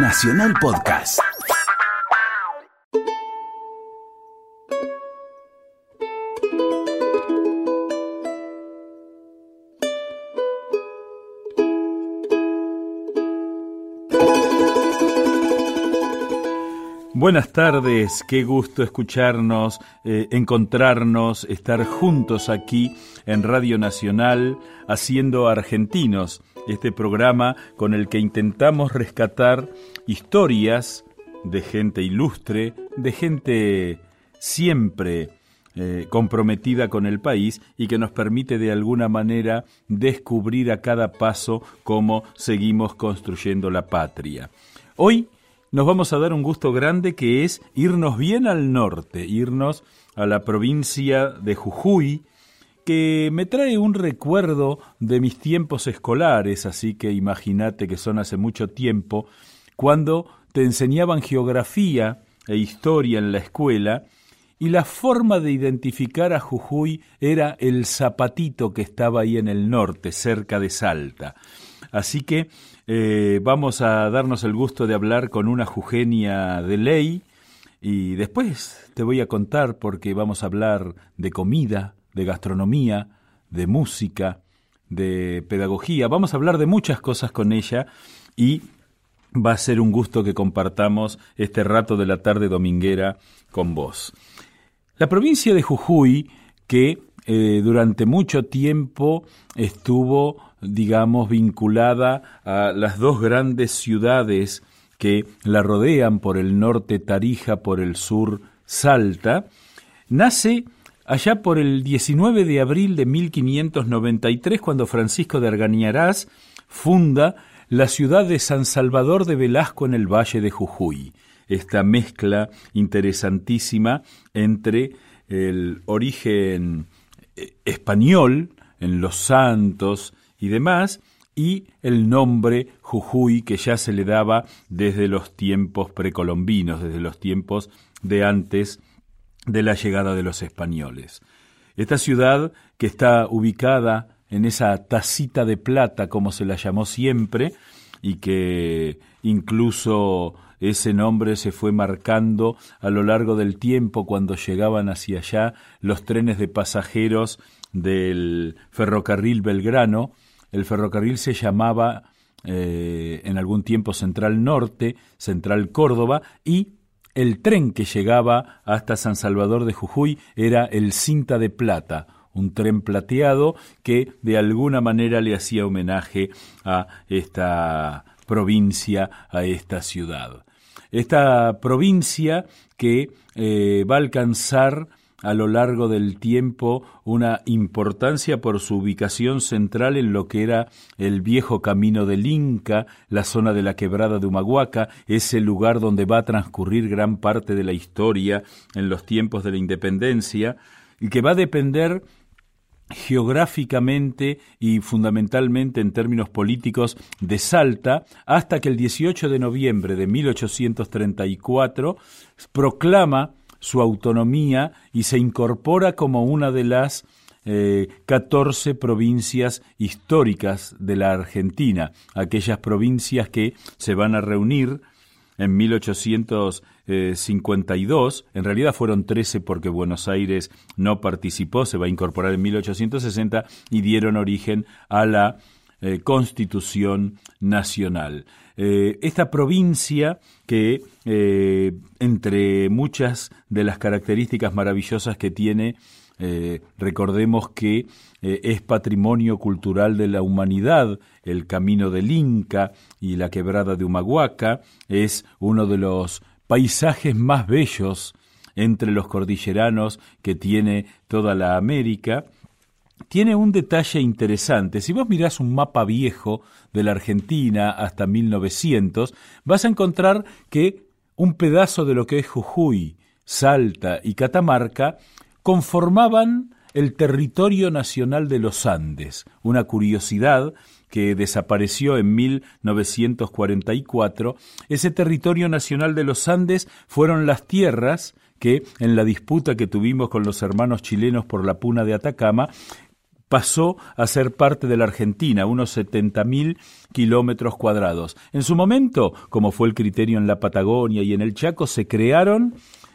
Nacional Podcast. Buenas tardes, qué gusto escucharnos, eh, encontrarnos, estar juntos aquí en Radio Nacional haciendo Argentinos, este programa con el que intentamos rescatar historias de gente ilustre, de gente siempre eh, comprometida con el país y que nos permite de alguna manera descubrir a cada paso cómo seguimos construyendo la patria. Hoy nos vamos a dar un gusto grande que es irnos bien al norte, irnos a la provincia de Jujuy, que me trae un recuerdo de mis tiempos escolares, así que imagínate que son hace mucho tiempo, cuando te enseñaban geografía e historia en la escuela, y la forma de identificar a Jujuy era el zapatito que estaba ahí en el norte, cerca de Salta. Así que eh, vamos a darnos el gusto de hablar con una jugenia de ley y después te voy a contar porque vamos a hablar de comida, de gastronomía, de música, de pedagogía. Vamos a hablar de muchas cosas con ella y va a ser un gusto que compartamos este rato de la tarde dominguera con vos. La provincia de Jujuy, que eh, durante mucho tiempo estuvo digamos, vinculada a las dos grandes ciudades que la rodean por el norte Tarija, por el sur Salta, nace allá por el 19 de abril de 1593, cuando Francisco de Argañarás funda la ciudad de San Salvador de Velasco en el Valle de Jujuy. Esta mezcla interesantísima entre el origen eh, español en los santos, y demás, y el nombre Jujuy que ya se le daba desde los tiempos precolombinos, desde los tiempos de antes de la llegada de los españoles. Esta ciudad, que está ubicada en esa tacita de plata, como se la llamó siempre, y que incluso ese nombre se fue marcando a lo largo del tiempo cuando llegaban hacia allá los trenes de pasajeros del ferrocarril Belgrano, el ferrocarril se llamaba eh, en algún tiempo Central Norte, Central Córdoba, y el tren que llegaba hasta San Salvador de Jujuy era el Cinta de Plata, un tren plateado que de alguna manera le hacía homenaje a esta provincia, a esta ciudad. Esta provincia que eh, va a alcanzar a lo largo del tiempo una importancia por su ubicación central en lo que era el viejo camino del Inca, la zona de la quebrada de Humahuaca, ese lugar donde va a transcurrir gran parte de la historia en los tiempos de la independencia, y que va a depender geográficamente y fundamentalmente en términos políticos de Salta, hasta que el 18 de noviembre de 1834 proclama su autonomía y se incorpora como una de las eh, catorce provincias históricas de la Argentina, aquellas provincias que se van a reunir en 1852, en realidad fueron 13 porque Buenos Aires no participó, se va a incorporar en 1860 y dieron origen a la eh, Constitución Nacional. Eh, esta provincia que, eh, entre muchas de las características maravillosas que tiene, recordemos que es patrimonio cultural de la humanidad, el camino del Inca y la quebrada de Humahuaca, es uno de los paisajes más bellos entre los cordilleranos que tiene toda la América, tiene un detalle interesante. Si vos mirás un mapa viejo de la Argentina hasta 1900, vas a encontrar que un pedazo de lo que es Jujuy, Salta y Catamarca conformaban el territorio nacional de los Andes, una curiosidad que desapareció en 1944, ese territorio nacional de los Andes fueron las tierras que, en la disputa que tuvimos con los hermanos chilenos por la puna de Atacama, pasó a ser parte de la Argentina, unos 70.000 kilómetros cuadrados. En su momento, como fue el criterio en la Patagonia y en el Chaco, se crearon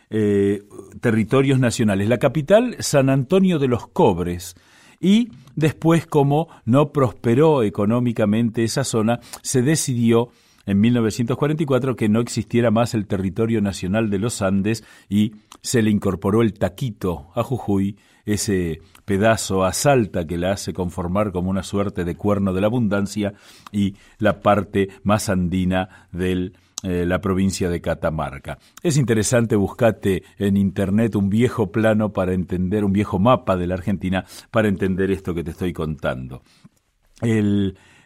eh, territorios nacionales. La capital, San Antonio de los Cobres. Y después, como no prosperó económicamente esa zona, se decidió en 1944 que no existiera más el territorio nacional de los Andes y se le incorporó el taquito a Jujuy, ese pedazo a Salta que la hace conformar como una suerte de cuerno de la abundancia y la parte más andina de eh, la provincia de Catamarca. Es interesante buscarte en internet un viejo plano para entender, un viejo mapa de la Argentina para entender esto que te estoy contando.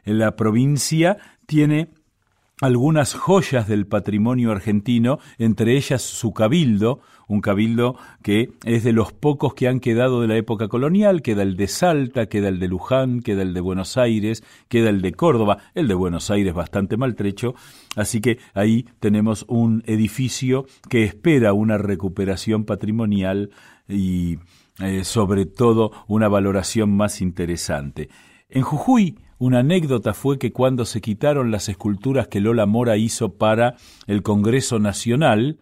la provincia tiene algunas joyas del patrimonio argentino, entre ellas su cabildo, un cabildo que es de los pocos que han quedado de la época colonial, queda el de Salta, queda el de Luján, queda el de Buenos Aires, queda el de Córdoba, el de Buenos Aires bastante maltrecho, así que ahí tenemos un edificio que espera una recuperación patrimonial y eh, sobre todo una valoración más interesante. En Jujuy, una anécdota fue que cuando se quitaron las esculturas que Lola Mora hizo para el Congreso Nacional,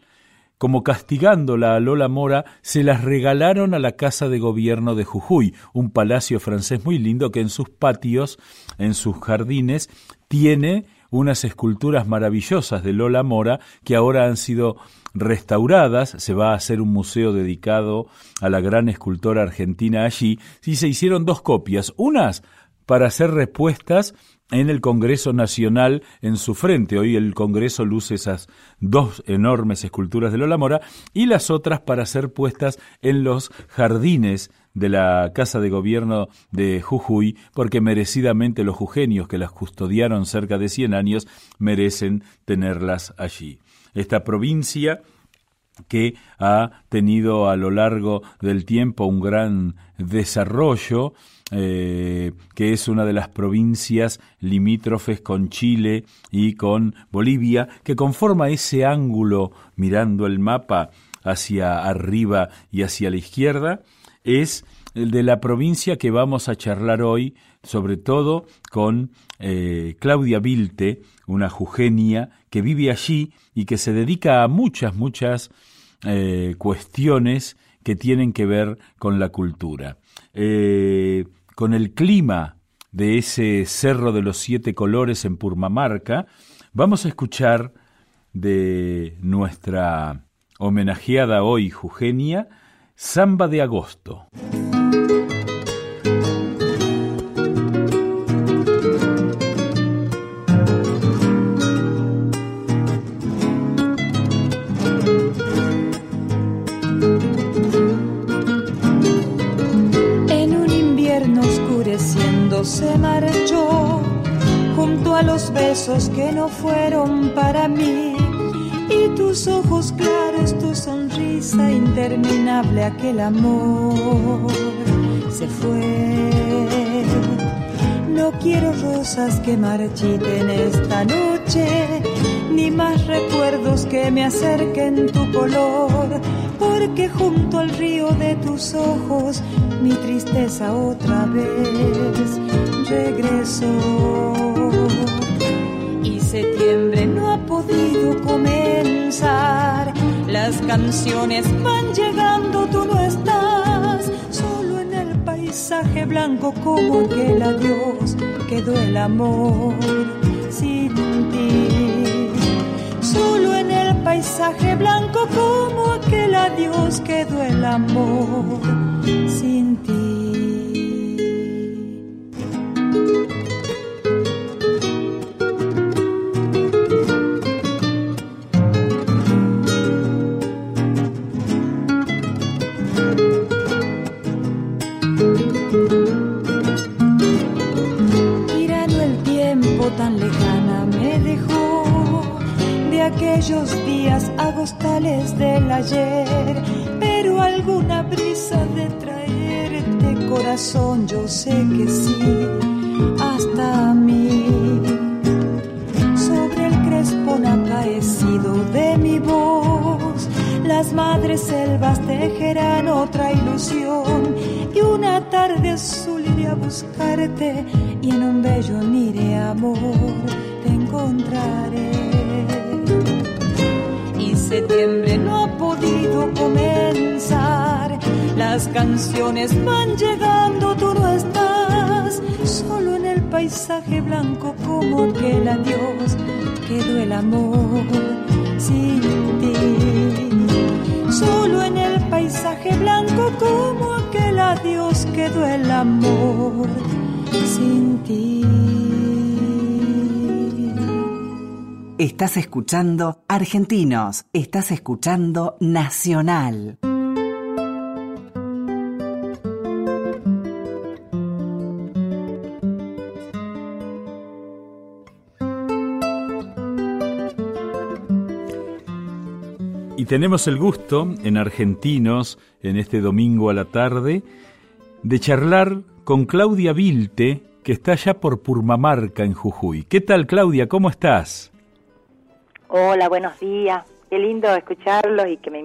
como castigándola a Lola Mora, se las regalaron a la Casa de Gobierno de Jujuy, un palacio francés muy lindo que en sus patios, en sus jardines, tiene unas esculturas maravillosas de Lola Mora que ahora han sido restauradas, se va a hacer un museo dedicado a la gran escultora argentina allí, y se hicieron dos copias, unas para hacer respuestas en el Congreso Nacional en su frente. Hoy el Congreso luce esas dos enormes esculturas de Lola Mora y las otras para ser puestas en los jardines de la Casa de Gobierno de Jujuy, porque merecidamente los jujeños que las custodiaron cerca de 100 años merecen tenerlas allí. Esta provincia que ha tenido a lo largo del tiempo un gran desarrollo, eh, que es una de las provincias limítrofes con Chile y con Bolivia, que conforma ese ángulo mirando el mapa hacia arriba y hacia la izquierda, es el de la provincia que vamos a charlar hoy, sobre todo con eh, Claudia Vilte, una jujeña que vive allí y que se dedica a muchas, muchas eh, cuestiones que tienen que ver con la cultura. Eh, con el clima de ese Cerro de los Siete Colores en Purmamarca, vamos a escuchar de nuestra homenajeada hoy Jugenia, Samba de Agosto. Que no fueron para mí y tus ojos claros, tu sonrisa interminable, aquel amor se fue. No quiero rosas que marchiten esta noche, ni más recuerdos que me acerquen tu color, porque junto al río de tus ojos mi tristeza otra vez regresó septiembre no ha podido comenzar. Las canciones van llegando, tú no paisaje blanco como aquel adiós quedó el amor sin ti. Solo en el paisaje blanco como aquel adiós quedó el amor sin ti. Llegando, tú no estás, solo en el paisaje blanco como aquel adiós quedó el amor sin ti. Solo en el paisaje blanco como aquel adiós quedó el amor sin ti. Estás escuchando Argentinos, estás escuchando Nacional. Y tenemos el gusto en Argentinos, en este domingo a la tarde, de charlar con Claudia Vilte, que está allá por Purmamarca, en Jujuy. ¿Qué tal, Claudia? ¿Cómo estás? Hola, buenos días. Qué lindo escucharlos y que me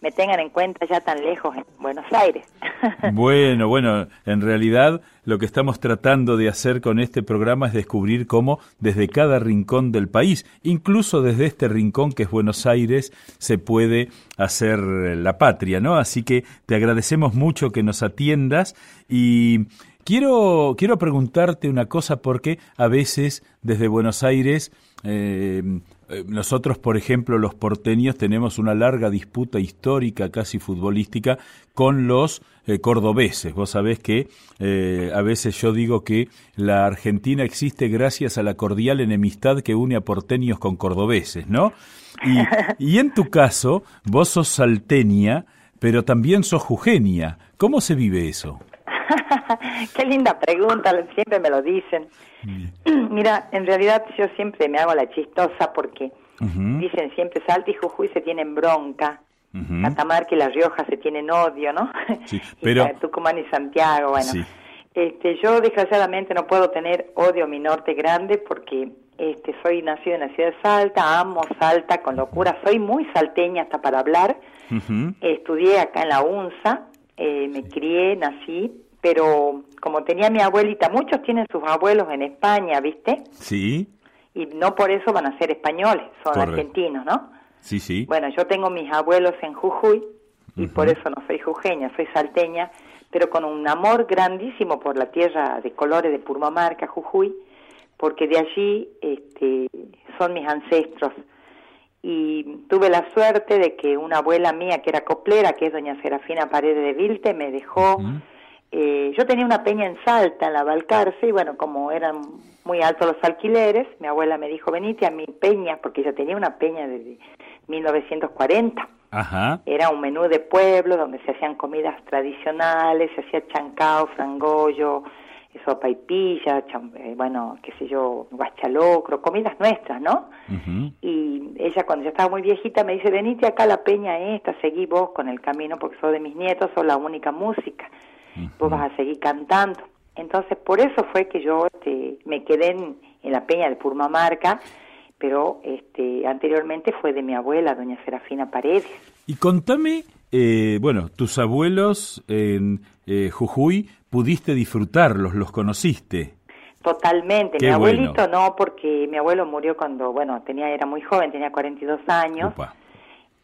me tengan en cuenta ya tan lejos en Buenos Aires. Bueno, bueno, en realidad lo que estamos tratando de hacer con este programa es descubrir cómo desde cada rincón del país, incluso desde este rincón que es Buenos Aires, se puede hacer la patria, ¿no? Así que te agradecemos mucho que nos atiendas y quiero, quiero preguntarte una cosa porque a veces desde Buenos Aires eh, eh, nosotros, por ejemplo, los porteños tenemos una larga disputa histórica, casi futbolística, con los eh, cordobeses. Vos sabés que eh, a veces yo digo que la Argentina existe gracias a la cordial enemistad que une a porteños con cordobeses, ¿no? Y, y en tu caso, vos sos salteña, pero también sos jujeña. ¿Cómo se vive eso? Qué linda pregunta, siempre me lo dicen. Mira, en realidad yo siempre me hago la chistosa porque dicen siempre Salta y Jujuy se tienen bronca, Catamarca y La Rioja se tienen odio, ¿no? Sí, pero... y Tucumán y Santiago, bueno. Este, yo desgraciadamente no puedo tener odio a mi norte grande porque este, soy nacido en la ciudad de Salta, amo Salta con locura, soy muy salteña hasta para hablar. Estudié acá en la UNSA, eh, me crié, nací, pero como tenía mi abuelita, muchos tienen sus abuelos en España, ¿viste? Sí. Y no por eso van a ser españoles, son argentinos, ¿no? Sí, sí. Bueno, yo tengo mis abuelos en Jujuy y por eso no soy jujeña, soy salteña, pero con un amor grandísimo por la tierra de colores de Purmamarca, Jujuy, porque de allí este, son mis ancestros. Y tuve la suerte de que una abuela mía que era coplera, que es doña Serafina Paredes de Vilte, me dejó... Eh, yo tenía una peña en Salta, en la Valcarce, y bueno, como eran muy altos los alquileres, mi abuela me dijo, venite a mi peña, porque yo tenía una peña desde 1940. Ajá. Era un menú de pueblo donde se hacían comidas tradicionales, se hacía chancao, frangollo, sopa y pilla, eh, bueno, qué sé yo, guachalocro, comidas nuestras, ¿no? Y ella cuando ya estaba muy viejita me dice, venite acá a la peña esta, seguí vos con el camino porque sos de mis nietos, sos la única música vos vas a seguir cantando. Entonces, por eso fue que yo este, me quedé en, la peña de Purmamarca, pero este, anteriormente fue de mi abuela, doña Serafina Paredes. Y contame, eh, bueno, tus abuelos en eh, Jujuy, ¿pudiste disfrutarlos? ¿Los conociste? Totalmente. mi abuelito no, porque mi abuelo murió cuando, bueno, tenía era muy joven, tenía 42 años.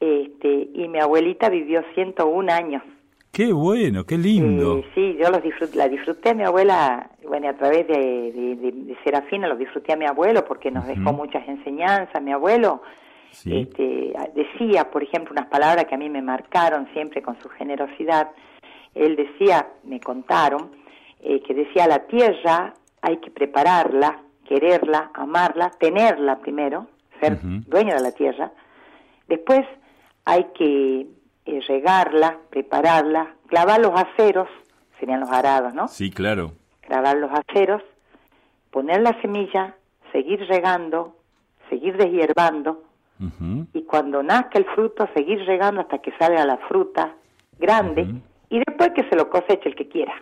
Este, y mi abuelita vivió 101 años. Qué bueno, qué lindo. Eh, sí, yo los la disfruté a mi abuela, bueno, a través de, de, Serafina los disfruté a mi abuelo porque nos dejó muchas enseñanzas. Mi abuelo este, decía, por ejemplo, unas palabras que a mí me marcaron siempre con su generosidad. Él decía, me contaron, eh, que decía, la tierra hay que prepararla, quererla, amarla, tenerla primero, ser dueño de la tierra. Después hay que eh, regarla, prepararla, clavar los aceros, serían los arados, ¿no? Sí, claro. Clavar los aceros, poner la semilla, seguir regando, seguir deshierbando, y cuando nazca el fruto, seguir regando hasta que salga la fruta grande, y después que se lo coseche el que quiera.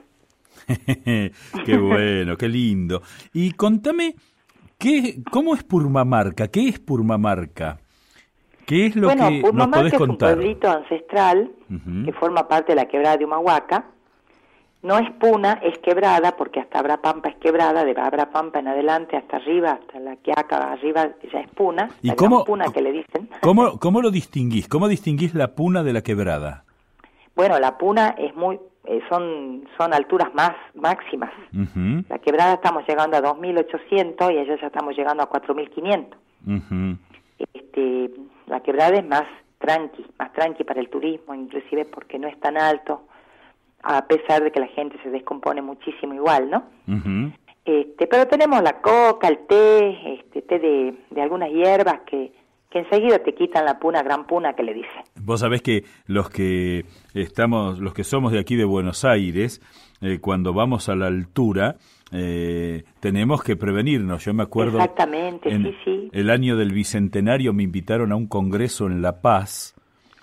qué bueno, qué lindo. Y contame, ¿qué, ¿cómo es Purmamarca? ¿Qué es Purmamarca? ¿Qué es lo bueno, que nos podés es contar? un pueblito ancestral que forma parte de la quebrada de Humahuaca. No es puna, es quebrada, porque hasta Abrapampa es quebrada, de Abrapampa en adelante hasta arriba, hasta la que acá arriba ya es puna, ¿Y la cómo, puna que le dicen. ¿cómo, ¿Cómo lo distinguís? ¿Cómo distinguís la puna de la quebrada? Bueno, la puna es muy, eh, son, son alturas más máximas. La quebrada estamos llegando a 2.800 y allá ya estamos llegando a 4.500. este, la quebrada es más tranqui, más tranqui para el turismo, inclusive porque no es tan alto, a pesar de que la gente se descompone muchísimo igual, ¿no? este, pero tenemos la coca, el té, este, té de, de algunas hierbas que, que enseguida te quitan la puna, gran puna que le dicen. Vos sabés que los que estamos, los que somos de aquí de Buenos Aires, eh, cuando vamos a la altura, eh, tenemos que prevenirnos. Yo me acuerdo. Exactamente, sí, sí. El año del bicentenario me invitaron a un congreso en La Paz.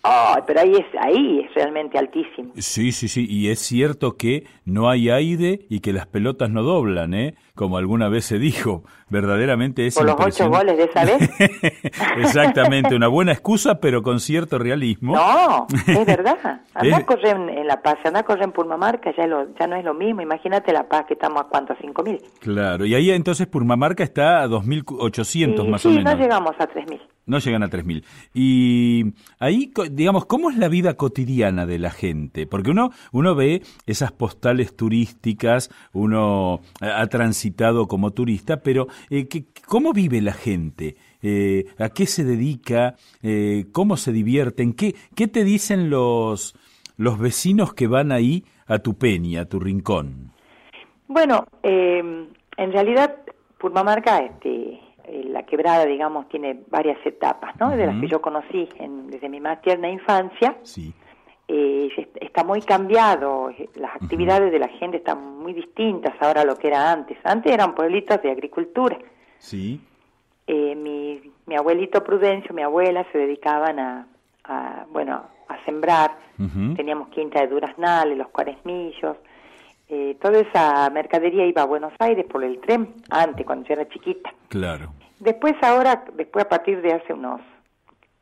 Oh, pero ahí es, ahí es realmente altísimo. Sí, sí, sí, y es cierto que no hay aire y que las pelotas no doblan, ¿eh? Como alguna vez se dijo, verdaderamente es Por los ocho goles de esa vez. Exactamente, una buena excusa, pero con cierto realismo. No, es verdad. Anda a correr en, La Paz, anda a correr en Purmamarca, ya, ya no es lo mismo. Imagínate La Paz, que estamos a cuánto, a cinco mil. Claro, y ahí entonces Purmamarca está a 2.800 más o menos. Sí, no llegamos a 3.000. No llegan a 3.000. Y ahí, digamos, ¿cómo es la vida cotidiana de la gente? Porque uno, uno ve esas postales turísticas, uno ha transitado como turista, pero eh, ¿cómo vive la gente? Eh, ¿A qué se dedica? Eh, ¿Cómo se divierten? ¿Qué, ¿Qué te dicen los, los vecinos que van ahí a tu peña, a tu rincón? Bueno, en realidad, Purmamarca, este eh, la quebrada, digamos, tiene varias etapas, ¿no? De las que yo conocí desde mi más tierna infancia. Sí. Eh, está muy cambiado, eh, las actividades de la gente están muy distintas ahora a lo que era antes. Antes eran pueblitos de agricultura. Sí. mi, mi abuelito Prudencio, mi abuela se dedicaban a, bueno, a sembrar. Teníamos quinta de duraznales, los cuaresmillos, eh, toda esa mercadería iba a Buenos Aires por el tren, antes, cuando yo era chiquita. Claro. Después ahora, después a partir de hace unos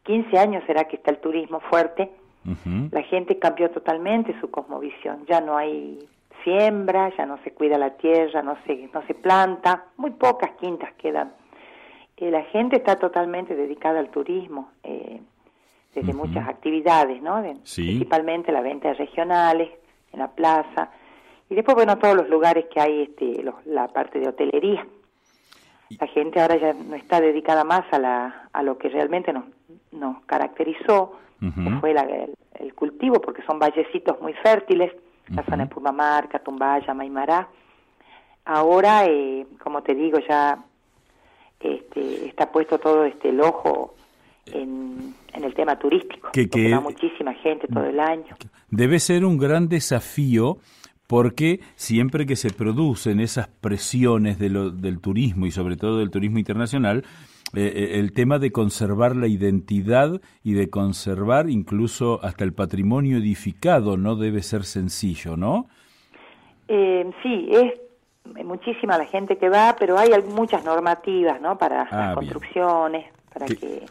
15 años será que está el turismo fuerte, la gente cambió totalmente su cosmovisión, ya no hay siembra, ya no se cuida la tierra, no se, no se planta, muy pocas quintas quedan. Eh, la gente está totalmente dedicada al turismo, eh, desde muchas actividades, ¿no? Principalmente la venta de regionales, en la plaza, y después, bueno, todos los lugares que hay, este, la parte de hotelería. La gente ahora ya no está dedicada más a, la, a lo que realmente nos, nos caracterizó, que fue el, cultivo, porque son vallecitos muy fértiles, la zona de Pumamarca, Tumbaya, Maimará. Ahora, eh, como te digo, ya este, está puesto todo este el ojo en, en el tema turístico, que, que va muchísima gente todo el año. Debe ser un gran desafío porque siempre que se producen esas presiones de lo, del turismo y sobre todo del turismo internacional, eh, eh, el tema de conservar la identidad y de conservar incluso hasta el patrimonio edificado no debe ser sencillo, ¿no? Eh, sí, es muchísima la gente que va, pero hay muchas normativas, ¿no? Para ah, las construcciones, para que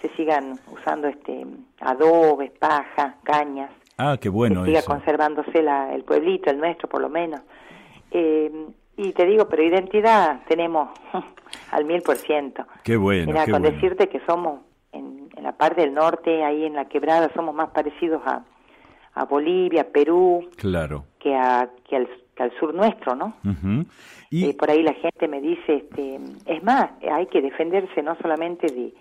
se sigan usando este adobes, paja, cañas. Ah, qué bueno. Que siga conservándose la, el pueblito, el nuestro por lo menos. Eh, y te digo, pero identidad tenemos al mil por ciento. Qué bueno. Mira, con decirte que somos en, en, la parte del norte, ahí en la quebrada, somos más parecidos a, a Bolivia, Perú. Claro. Que, a, que, al, que al sur nuestro, ¿no? y eh, por ahí la gente me dice, este, es más, hay que defenderse no solamente de,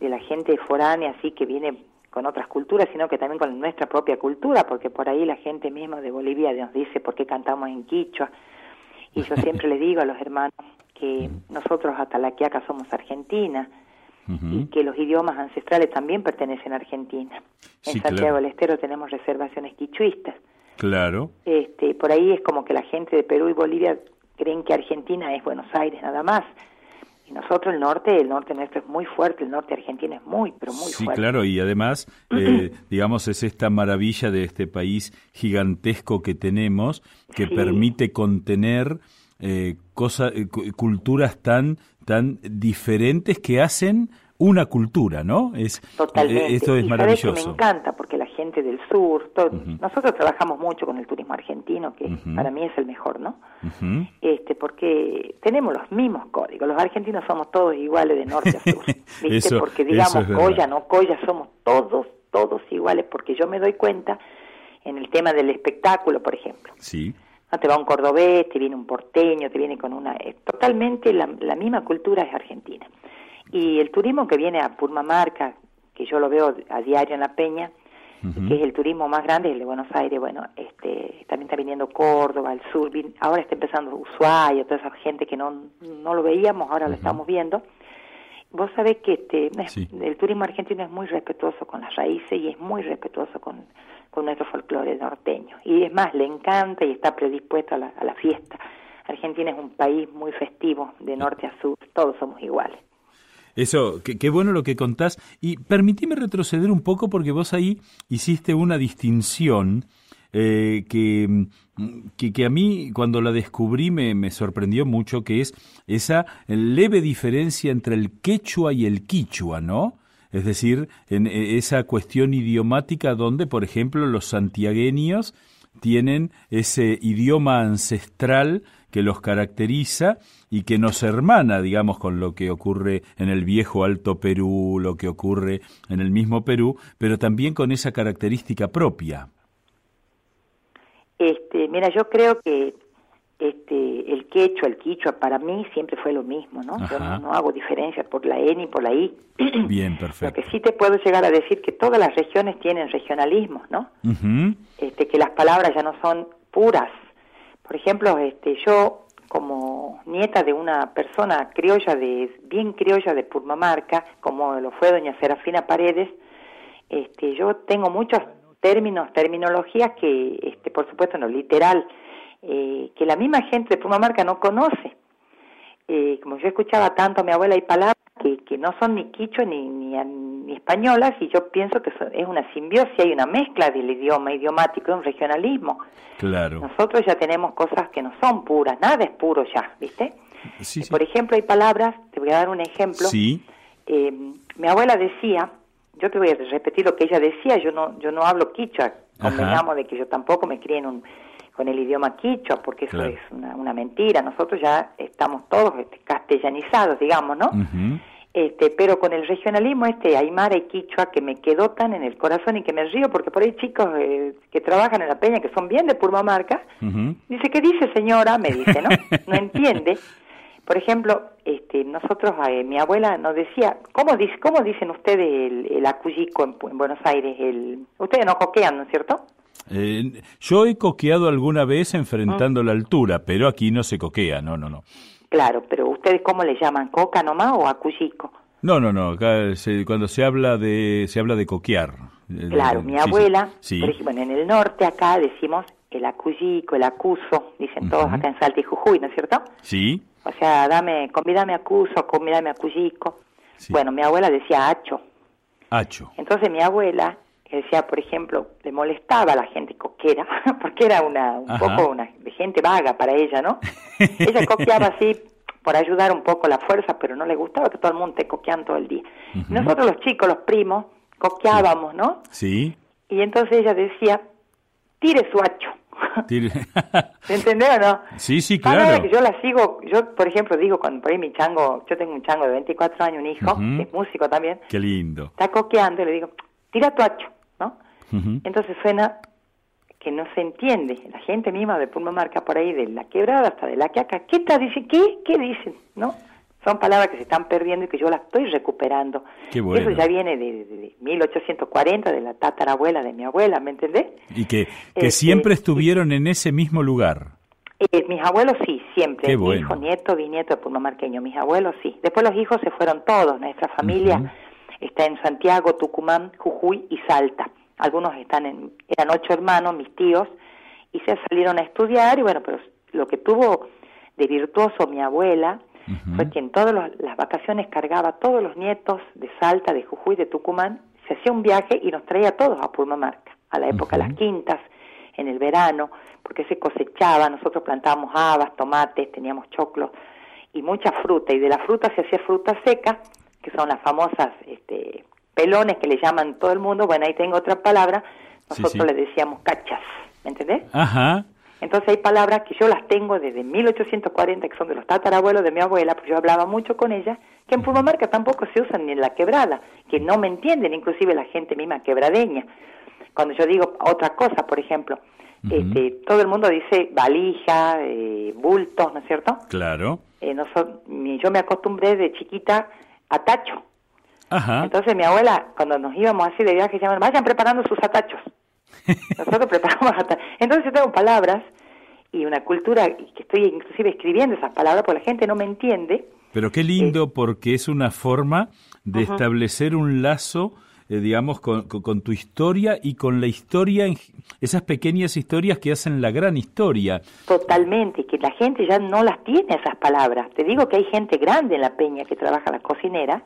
de la gente foránea, así que viene con otras culturas, sino que también con nuestra propia cultura, porque por ahí la gente misma de Bolivia nos dice por qué cantamos en quichua. Y yo siempre le digo a los hermanos que nosotros hasta la Quiaca somos argentina y que los idiomas ancestrales también pertenecen a Argentina. en Santiago del Estero tenemos reservaciones quichuistas. Claro. Este, por ahí es como que la gente de Perú y Bolivia creen que Argentina es Buenos Aires nada más nosotros el norte, el norte nuestro es muy fuerte, el norte argentino es muy, pero muy fuerte. Sí, claro, y además, eh, digamos, es esta maravilla de este país gigantesco que tenemos, que permite contener eh, cosas, eh, culturas tan, tan diferentes que hacen una cultura, ¿no? Es, Totalmente. esto es y maravilloso. que me encanta porque la gente del sur, nosotros trabajamos mucho con el turismo argentino, que para mí es el mejor, ¿no? este Porque tenemos los mismos códigos. Los argentinos somos todos iguales de norte a sur, ¿viste? porque digamos, Coya, no Coya, somos todos, todos iguales, porque yo me doy cuenta en el tema del espectáculo, por ejemplo. Sí. No te va un cordobés, te viene un porteño, te viene con una... totalmente la, misma cultura es argentina. Y el turismo que viene a Purmamarca, que yo lo veo a diario en La Peña, que es el turismo más grande, el de Buenos Aires, bueno, este, también está viniendo Córdoba, el sur, ahora está empezando Ushuaia, toda esa gente que no, no lo veíamos, ahora lo estamos viendo. Vos sabés que este, el turismo argentino es muy respetuoso con las raíces y es muy respetuoso con, con nuestro folclore norteño. Y es más, le encanta y está predispuesto a la, a la fiesta. Argentina es un país muy festivo, de norte a sur, todos somos iguales. Eso, qué, bueno lo que contás. Y permitime retroceder un poco porque vos ahí hiciste una distinción eh, que, que, que, a mí cuando la descubrí me, me, sorprendió mucho, que es esa leve diferencia entre el quechua y el quichua, ¿no? Es decir, en e, esa cuestión idiomática donde, por ejemplo, los santiagueños tienen ese idioma ancestral que los caracteriza y que nos hermana, digamos, con lo que ocurre en el viejo Alto Perú, lo que ocurre en el mismo Perú, pero también con esa característica propia. Este, mira, yo creo que este, el quechua, el quichua, para mí siempre fue lo mismo, ¿no? Yo no, hago diferencia por la E ni por la I. Bien, perfecto. Lo que sí te puedo llegar a decir que todas las regiones tienen regionalismo, ¿no? este, que las palabras ya no son puras. Por ejemplo, este, yo como nieta de una persona criolla de bien criolla de Purmamarca, como lo fue doña Serafina Paredes, este, yo tengo muchos términos, terminologías que, este, por supuesto, no literal, eh, que la misma gente de Pumamarca no conoce. Eh, como yo escuchaba tanto a mi abuela, hay palabras no son ni quicho ni, ni, españolas y yo pienso que es una simbiosis, hay una mezcla del idioma idiomático, un regionalismo. Claro. Nosotros ya tenemos cosas que no son puras, nada es puro ya, ¿viste? Por ejemplo, hay palabras, te voy a dar un ejemplo. Sí. Eh, mi abuela decía, yo te voy a repetir lo que ella decía, yo no yo no hablo quichua, convengamos de que yo tampoco me crié en un con el idioma quichua, porque eso es una, una, mentira. Nosotros ya estamos todos este, castellanizados, digamos, ¿no? Este, pero con el regionalismo este aymara y quichua que me quedó tan en el corazón y que me río, porque por ahí chicos eh, que trabajan en la peña, que son bien de Purmamarca, dice, ¿qué dice señora? Me dice, ¿no? no entiende. Por ejemplo, este, nosotros, eh, mi abuela nos decía, ¿cómo, dice, cómo dicen ustedes el, el acuyico en, en, Buenos Aires? El, ustedes no coquean, ¿no es cierto? Eh, yo he coqueado alguna vez enfrentando la altura, pero aquí no se coquea, no, no, no. Claro, pero ¿ustedes cómo le llaman? ¿Coca nomás o acuyico? No, no, no, acá cuando se habla de se habla de coquear. Eh, claro, mi abuela, bueno, en el norte acá decimos el acuyico, el acuso, dicen todos acá en Salta y Jujuy, ¿no es cierto? Sí. O sea, dame, convídame acuso, convídame acuyico. Bueno, mi abuela decía hacho. Hacho. Entonces mi abuela decía, por ejemplo, le molestaba a la gente coquera, porque era una, un poco una de gente vaga para ella, ¿no? ella coqueaba así por ayudar un poco la fuerza, pero no le gustaba que todo el mundo esté coqueando todo el día. Nosotros los chicos, los primos, coqueábamos, ¿no? Sí. Y entonces ella decía, tire su hacho. Tire. ¿Entendés o no? Sí, sí, claro. que yo la sigo, yo por ejemplo digo, cuando por ahí mi chango, yo tengo un chango de 24 años, un hijo, que es músico también. Qué lindo. Está coqueando y le digo, tira tu hacho. Entonces suena que no se entiende. La gente misma de Pulma Marca por ahí, de la quebrada hasta de la que acá, ¿qué está diciendo? ¿Qué? ¿Qué dicen? ¿No? Son palabras que se están perdiendo y que yo las estoy recuperando. Eso ya viene de, 1840, de la tatarabuela de mi abuela, ¿me entendés? Y que, que este, siempre estuvieron en ese mismo lugar. Eh, mis abuelos sí, siempre. Mi hijo, nieto, bisnieto de Marqueño. Mis abuelos sí. Después los hijos se fueron todos. Nuestra familia está en Santiago, Tucumán, Jujuy y Salta. Algunos están en, eran ocho hermanos, mis tíos, y se salieron a estudiar, y bueno, pero lo que tuvo de virtuoso mi abuela fue que en todas las vacaciones cargaba a todos los nietos de Salta, de Jujuy, de Tucumán, se hacía un viaje y nos traía a todos a Purmamarca, a la época las quintas, en el verano, porque se cosechaba, nosotros plantábamos habas, tomates, teníamos choclos y mucha fruta, y de la fruta se hacía fruta seca, que son las famosas este, pelones que le llaman todo el mundo, bueno, ahí tengo otra palabra, nosotros le decíamos cachas, ¿me entendés? Ajá. Entonces hay palabras que yo las tengo desde 1840, que son de los tatarabuelos de mi abuela, pues yo hablaba mucho con ella, que en Purmamarca tampoco se usan ni en la quebrada, que no me entienden, inclusive la gente misma quebradeña. Cuando yo digo otra cosa, por ejemplo, este, todo el mundo dice valija, eh, bultos, ¿no es cierto? Claro. Eh, no yo me acostumbré de chiquita a tacho. Ajá. Entonces mi abuela, cuando nos íbamos así de viaje, decía, vayan preparando sus atachos. Nosotros preparamos atachos. Entonces yo tengo palabras y una cultura que estoy inclusive escribiendo esas palabras porque la gente no me entiende. Pero qué lindo eh, porque es una forma de establecer un lazo eh, digamos, con, tu historia y con la historia, esas pequeñas historias que hacen la gran historia. Totalmente, que la gente ya no las tiene esas palabras. Te digo que hay gente grande en la peña que trabaja la cocinera,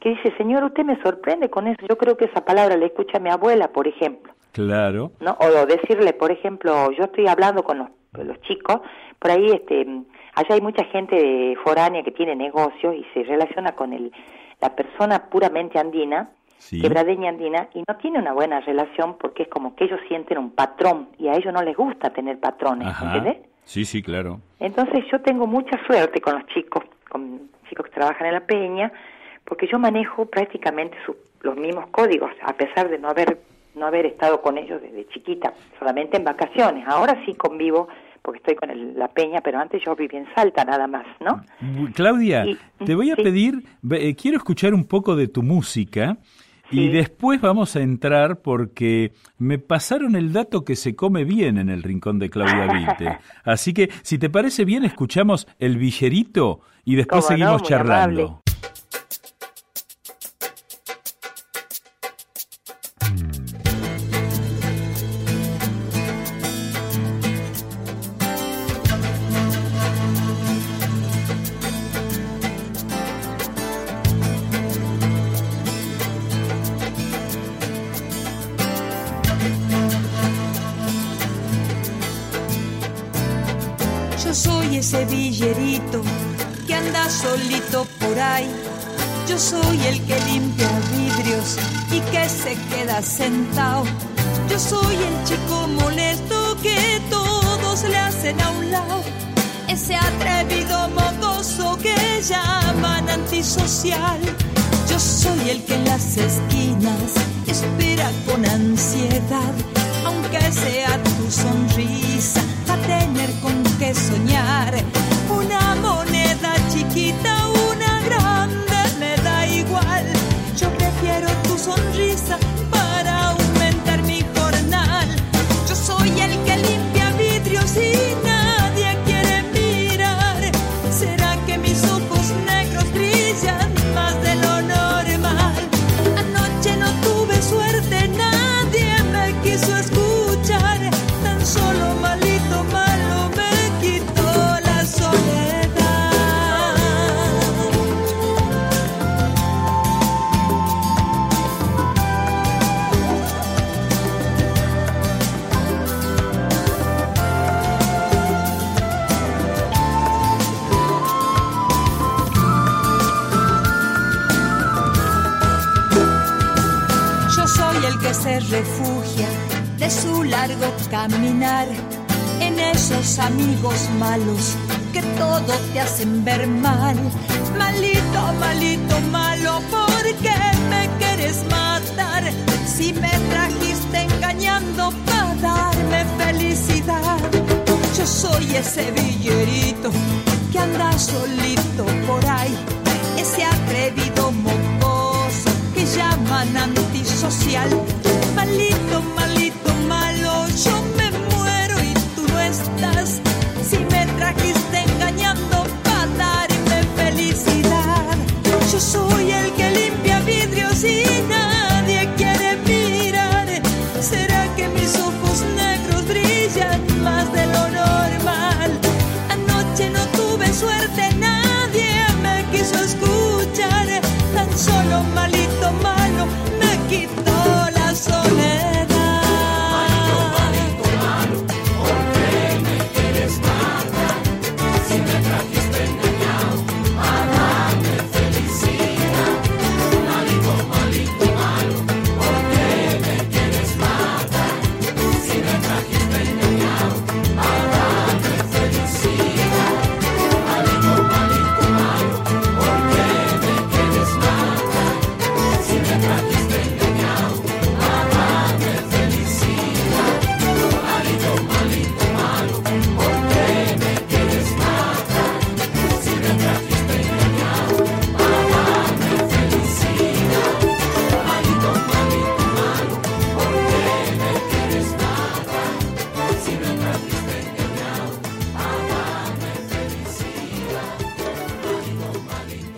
que dice, señor, usted me sorprende con eso. Yo creo que esa palabra la escucha a mi abuela, por ejemplo. Claro. ¿No? O decirle, por ejemplo, yo estoy hablando con los, los chicos, por ahí, este, allá hay mucha gente foránea que tiene negocios y se relaciona con el, la persona puramente andina, quebradeña andina, y no tiene una buena relación porque es como que ellos sienten un patrón y a ellos no les gusta tener patrones, ¿entendés? Sí, sí, claro. Entonces yo tengo mucha suerte con los chicos, con chicos que trabajan en la peña, porque yo manejo prácticamente los mismos códigos, a pesar de no haber no haber estado con ellos desde chiquita, solamente en vacaciones. Ahora sí convivo porque estoy con la peña, pero antes yo viví en Salta nada más, ¿no? Claudia, te voy a pedir, eh, quiero escuchar un poco de tu música y después vamos a entrar porque me pasaron el dato que se come bien en el rincón de Claudia Vilte. Así que, si te parece bien, escuchamos el villerito y después seguimos charlando. Ese villerito que anda solito por ahí. Yo soy el que limpia vidrios y que se queda sentado. Yo soy el chico molesto que todos le hacen a un lado. Ese atrevido mocoso que llaman antisocial. Yo soy el que en las esquinas espera con ansiedad, aunque sea tu sonrisa, a tener con qué largo caminar en esos amigos malos que todo te hacen ver mal. Malito, malito, malo, porque me quieres matar? Si me trajiste engañando para darme felicidad. Yo soy ese villerito que anda solito por ahí, ese atrevido mocoso que llaman antisocial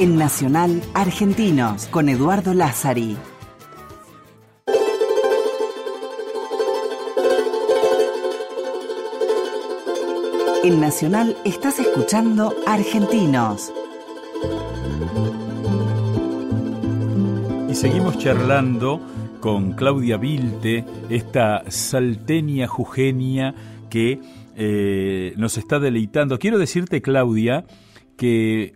En Nacional Argentinos con Eduardo Lázari. En Nacional estás escuchando Argentinos. Y seguimos charlando con Claudia Vilte, esta salteña jujeña que eh, nos está deleitando. Quiero decirte, Claudia, que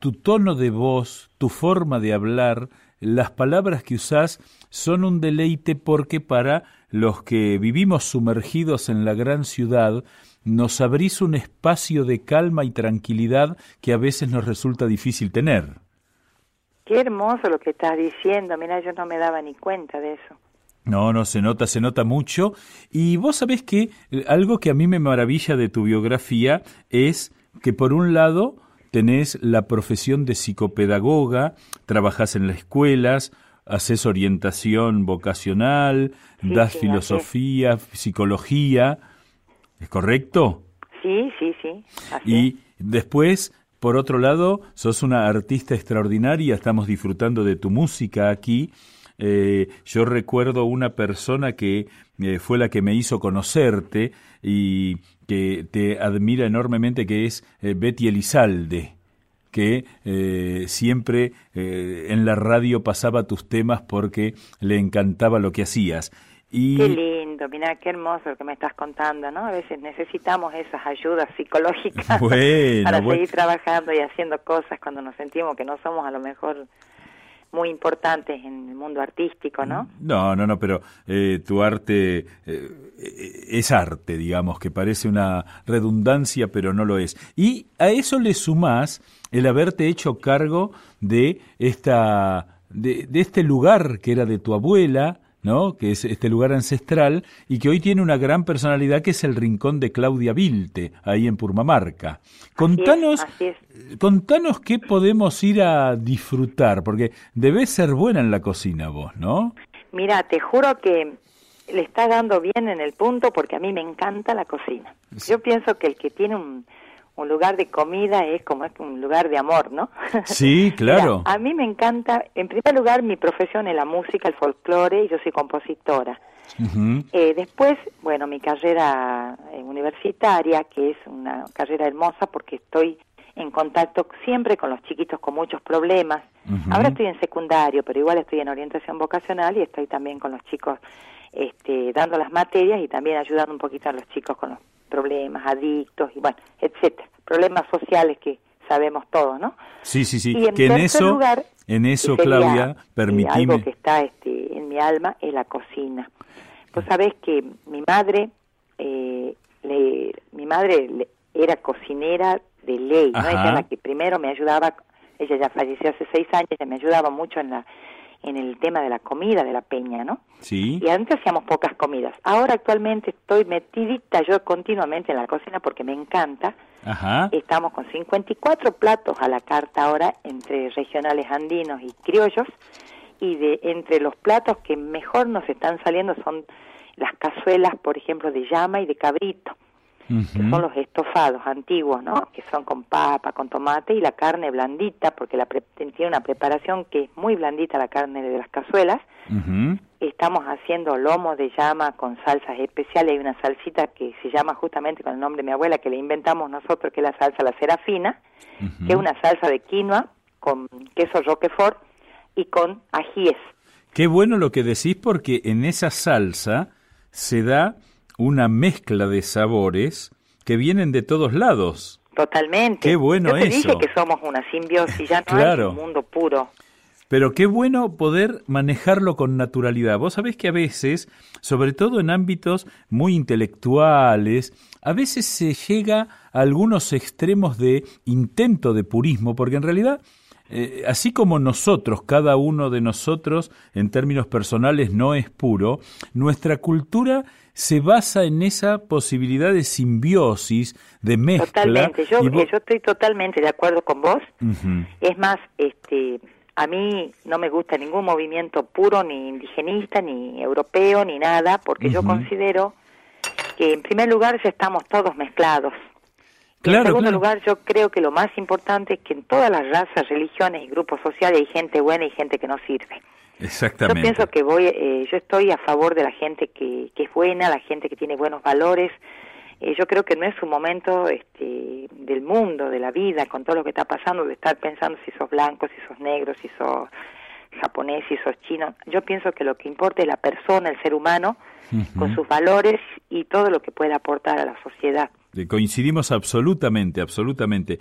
tu tono de voz, tu forma de hablar, las palabras que usás son un deleite porque para los que vivimos sumergidos en la gran ciudad, nos abrís un espacio de calma y tranquilidad que a veces nos resulta difícil tener. Qué hermoso lo que estás diciendo, mira, yo no me daba ni cuenta de eso. No, no, se nota, se nota mucho. Y vos sabés que eh, algo que a mí me maravilla de tu biografía es que por un lado tenés la profesión de psicopedagoga, trabajás en las escuelas, haces orientación vocacional, das filosofía, psicología, ¿es correcto? Sí, sí, sí. y después, por otro lado, sos una artista extraordinaria, estamos disfrutando de tu música aquí eh, yo recuerdo una persona que eh, fue la que me hizo conocerte y que te admira enormemente, que es eh, Betty Elizalde que siempre en la radio pasaba tus temas porque le encantaba lo que hacías. Y... Qué lindo, mira, qué hermoso lo que me estás contando, ¿no? A veces necesitamos esas ayudas psicológicas para seguir trabajando y haciendo cosas cuando nos sentimos que no somos a lo mejor muy importantes en el mundo artístico, ¿no? No, no, no, pero eh, tu arte eh, es arte, digamos, que parece una redundancia, pero no lo es. Y a eso le sumás el haberte hecho cargo de esta de, de este lugar que era de tu abuela, ¿no? que es este lugar ancestral y que hoy tiene una gran personalidad que es el rincón de Claudia Vilte, ahí en Purmamarca. Contanos, contanos qué podemos ir a disfrutar, porque debes ser buena en la cocina vos, ¿no? Mira, te juro que le está dando bien en el punto porque a mí me encanta la cocina. Yo pienso que el que tiene un, un lugar de comida es como es un lugar de amor, ¿no? Sí, claro. a mí me encanta, en primer lugar, mi profesión es la música, el folclore, y yo soy compositora. eh, después, bueno, mi carrera eh, universitaria, que es una carrera hermosa porque estoy en contacto siempre con los chiquitos con muchos problemas. Ahora estoy en secundario, pero igual estoy en orientación vocacional y estoy también con los chicos este, dando las materias y también ayudando un poquito a los chicos con los problemas, adictos y bueno, etcétera, problemas sociales que sabemos todos, ¿no? Sí, sí, sí. que en eso, lugar, en eso, Claudia, eh, permitime. algo que está este, en mi alma es la cocina. Vos sabés que mi madre, eh, le, mi madre era cocinera de ley, ¿no? Ella la que primero me ayudaba, ella ya falleció hace seis años, ella me ayudaba mucho en la en el tema de la comida de la peña, ¿no? Sí. Y antes hacíamos pocas comidas. Ahora actualmente estoy metidita yo continuamente en la cocina porque me encanta. Ajá. Estamos con 54 platos a la carta ahora entre regionales andinos y criollos y de entre los platos que mejor nos están saliendo son las cazuelas, por ejemplo, de llama y de cabrito que son los estofados antiguos, ¿no? Que son con papa, con tomate y la carne blandita, porque la tiene una preparación que es muy blandita la carne de las cazuelas. Estamos haciendo lomo de llama con salsas especiales. Hay una salsita que se llama justamente con el nombre de mi abuela, que le inventamos nosotros, que es la salsa la serafina, que es una salsa de quinoa con queso roquefort y con ajíes. Qué bueno lo que decís porque en esa salsa se da una mezcla de sabores que vienen de todos lados. Totalmente. Qué bueno Yo te eso. dije que somos una simbiosis, ya no claro. un mundo puro. Pero qué bueno poder manejarlo con naturalidad. Vos sabés que a veces, sobre todo en ámbitos muy intelectuales, a veces se llega a algunos extremos de intento de purismo, porque en realidad eh, así como nosotros, cada uno de nosotros, en términos personales, no es puro, nuestra cultura se basa en esa posibilidad de simbiosis, de mezcla. Totalmente, yo, yo estoy totalmente de acuerdo con vos. Es más, este, a mí no me gusta ningún movimiento puro, ni indigenista, ni europeo, ni nada, porque yo considero que en primer lugar ya estamos todos mezclados. En segundo lugar, yo creo que lo más importante es que en todas las razas, religiones y grupos sociales hay gente buena y gente que no sirve. Exactamente. Yo pienso que voy, eh, yo estoy a favor de la gente que, que es buena, la gente que tiene buenos valores. Eh, yo creo que no es un momento este, del mundo, de la vida, con todo lo que está pasando, de estar pensando si sos blanco, si sos negro, si sos japonés, si sos chino. Yo pienso que lo que importa es la persona, el ser humano, con sus valores y todo lo que puede aportar a la sociedad. Coincidimos absolutamente, absolutamente.